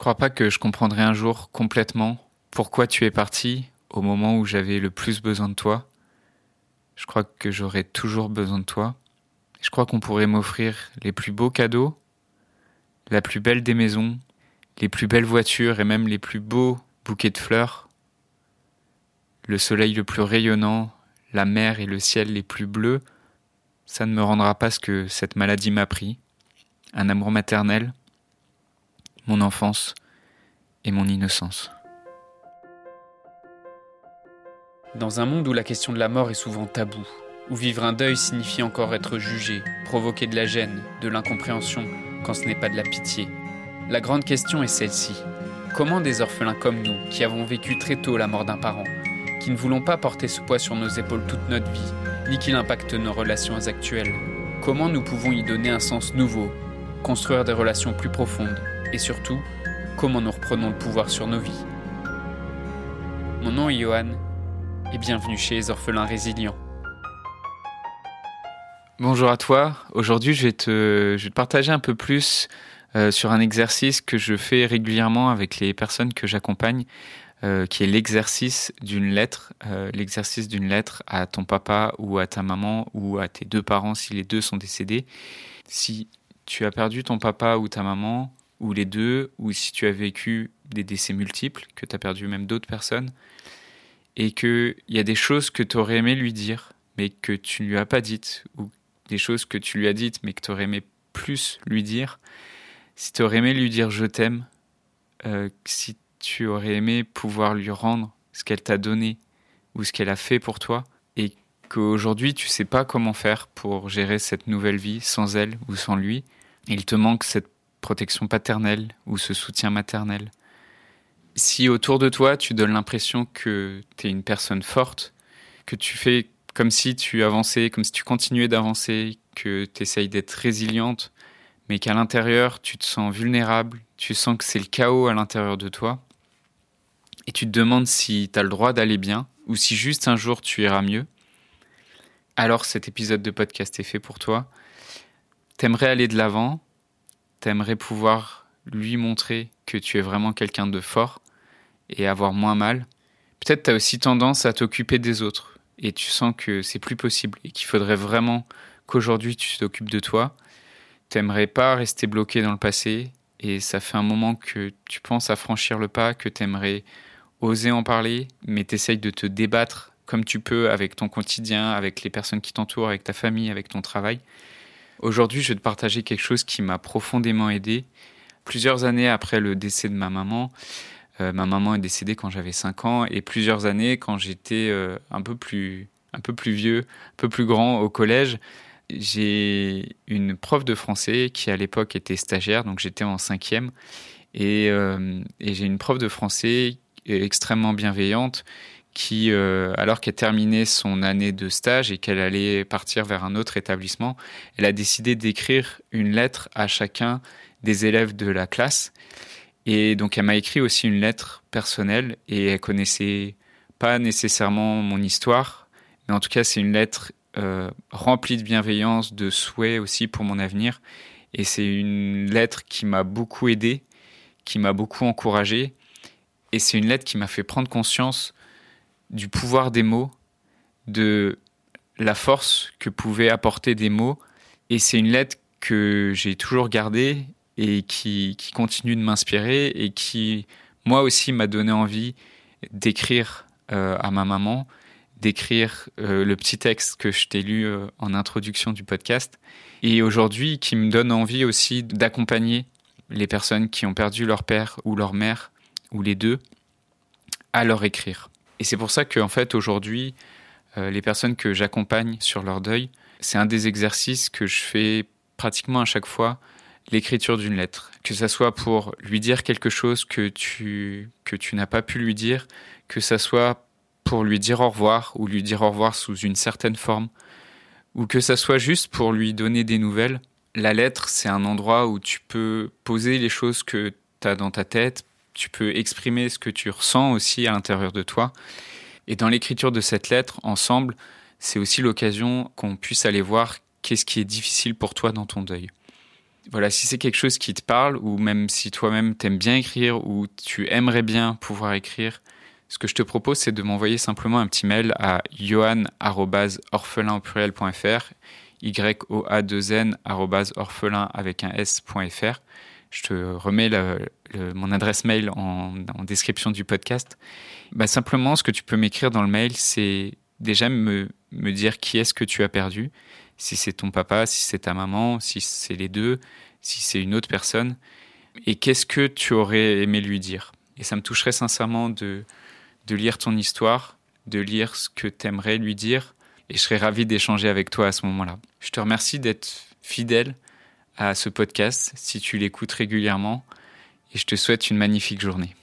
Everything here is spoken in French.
crois pas que je comprendrai un jour complètement pourquoi tu es parti au moment où j'avais le plus besoin de toi. Je crois que j'aurai toujours besoin de toi. Je crois qu'on pourrait m'offrir les plus beaux cadeaux, la plus belle des maisons, les plus belles voitures et même les plus beaux bouquets de fleurs, le soleil le plus rayonnant, la mer et le ciel les plus bleus, ça ne me rendra pas ce que cette maladie m'a pris, un amour maternel, mon enfance et mon innocence. Dans un monde où la question de la mort est souvent taboue, où vivre un deuil signifie encore être jugé, provoquer de la gêne, de l'incompréhension, quand ce n'est pas de la pitié, la grande question est celle-ci. Comment des orphelins comme nous, qui avons vécu très tôt la mort d'un parent, qui ne voulons pas porter ce poids sur nos épaules toute notre vie, ni qu'il impacte nos relations actuelles, comment nous pouvons y donner un sens nouveau, construire des relations plus profondes, et surtout, comment nous reprenons le pouvoir sur nos vies Mon nom est Johan, et bienvenue chez les orphelins résilients. Bonjour à toi, aujourd'hui je, vais te, partager un peu plus euh, sur un exercice que je fais régulièrement avec les personnes que j'accompagne euh, qui est l'exercice d'une lettre, euh, l'exercice d'une lettre à ton papa ou à ta maman ou à tes deux parents si les deux sont décédés. Si tu as perdu ton papa ou ta maman, ou les deux, ou si tu as vécu des décès multiples, que tu as perdu même d'autres personnes, et qu'il y a des choses que tu aurais aimé lui dire, mais que tu ne lui as pas dites, ou des choses que tu lui as dites, mais que tu aurais aimé plus lui dire, si tu aurais aimé lui dire je t'aime, euh, si tu aurais aimé pouvoir lui rendre ce qu'elle t'a donné ou ce qu'elle a fait pour toi et qu'aujourd'hui tu sais pas comment faire pour gérer cette nouvelle vie sans elle ou sans lui. Il te manque cette protection paternelle ou ce soutien maternel. Si autour de toi tu donnes l'impression que tu es une personne forte, que tu fais comme si tu avançais, comme si tu continuais d'avancer, que tu essayes d'être résiliente, mais qu'à l'intérieur tu te sens vulnérable, tu sens que c'est le chaos à l'intérieur de toi, et tu te demandes si tu as le droit d'aller bien ou si juste un jour tu iras mieux, alors cet épisode de podcast est fait pour toi. T'aimerais aller de l'avant, t'aimerais pouvoir lui montrer que tu es vraiment quelqu'un de fort et avoir moins mal. Peut-être tu as aussi tendance à t'occuper des autres et tu sens que c'est plus possible et qu'il faudrait vraiment qu'aujourd'hui tu t'occupes de toi. T'aimerais pas rester bloqué dans le passé et ça fait un moment que tu penses à franchir le pas, que t'aimerais oser en parler, mais t'essayes de te débattre comme tu peux avec ton quotidien, avec les personnes qui t'entourent, avec ta famille, avec ton travail. Aujourd'hui, je vais te partager quelque chose qui m'a profondément aidé. Plusieurs années après le décès de ma maman, euh, ma maman est décédée quand j'avais 5 ans, et plusieurs années quand j'étais euh, un peu plus un peu plus vieux, un peu plus grand au collège, j'ai une prof de français qui à l'époque était stagiaire, donc j'étais en cinquième, et, euh, et j'ai une prof de français extrêmement bienveillante qui, euh, alors qu'elle terminait son année de stage et qu'elle allait partir vers un autre établissement, elle a décidé d'écrire une lettre à chacun des élèves de la classe. Et donc elle m'a écrit aussi une lettre personnelle et elle connaissait pas nécessairement mon histoire, mais en tout cas c'est une lettre euh, remplie de bienveillance, de souhaits aussi pour mon avenir. Et c'est une lettre qui m'a beaucoup aidé, qui m'a beaucoup encouragé et c'est une lettre qui m'a fait prendre conscience du pouvoir des mots, de la force que pouvaient apporter des mots. Et c'est une lettre que j'ai toujours gardée et qui, continue de m'inspirer et qui, moi aussi, m'a donné envie d'écrire euh, à ma maman, d'écrire euh, le petit texte que je t'ai lu euh, en introduction du podcast. Et aujourd'hui, qui me donne envie aussi d'accompagner les personnes qui ont perdu leur père ou leur mère ou les deux, à leur écrire. Et c'est pour ça que, en fait, aujourd'hui, euh, les personnes que j'accompagne sur leur deuil, c'est un des exercices que je fais pratiquement à chaque fois, l'écriture d'une lettre. Que ça soit pour lui dire quelque chose que tu, que tu n'as pas pu lui dire, que ça soit pour lui dire au revoir ou lui dire au revoir sous une certaine forme, ou que ça soit juste pour lui donner des nouvelles. La lettre, c'est un endroit où tu peux poser les choses que tu as dans ta tête, tu peux exprimer ce que tu ressens aussi à l'intérieur de toi. Et dans l'écriture de cette lettre, ensemble, c'est aussi l'occasion qu'on puisse aller voir qu'est-ce qui est difficile pour toi dans ton deuil. voilà, si c'est quelque chose qui te parle, ou même si toi-même t'aimes bien écrire, ou tu aimerais bien pouvoir écrire, ce que je te propose, c'est de m'envoyer simplement un petit mail à johan.orphelin.fr, y o a 2 n orphelin avec un s.fr. Je te remets mon adresse mail en, description du podcast. Bah, simplement, ce que tu peux m'écrire dans le mail, c'est déjà me, dire qui est-ce que tu as perdu, si c'est ton papa, si c'est ta maman, si c'est les deux, si c'est une autre personne, et qu'est-ce que tu aurais aimé lui dire? Et ça me toucherait sincèrement de, de lire ton histoire, de lire ce que tu aimerais lui dire, et je serais ravi d'échanger avec toi à ce moment-là. Je te remercie d'être fidèle à ce podcast si tu l'écoutes régulièrement, et je te souhaite une magnifique journée.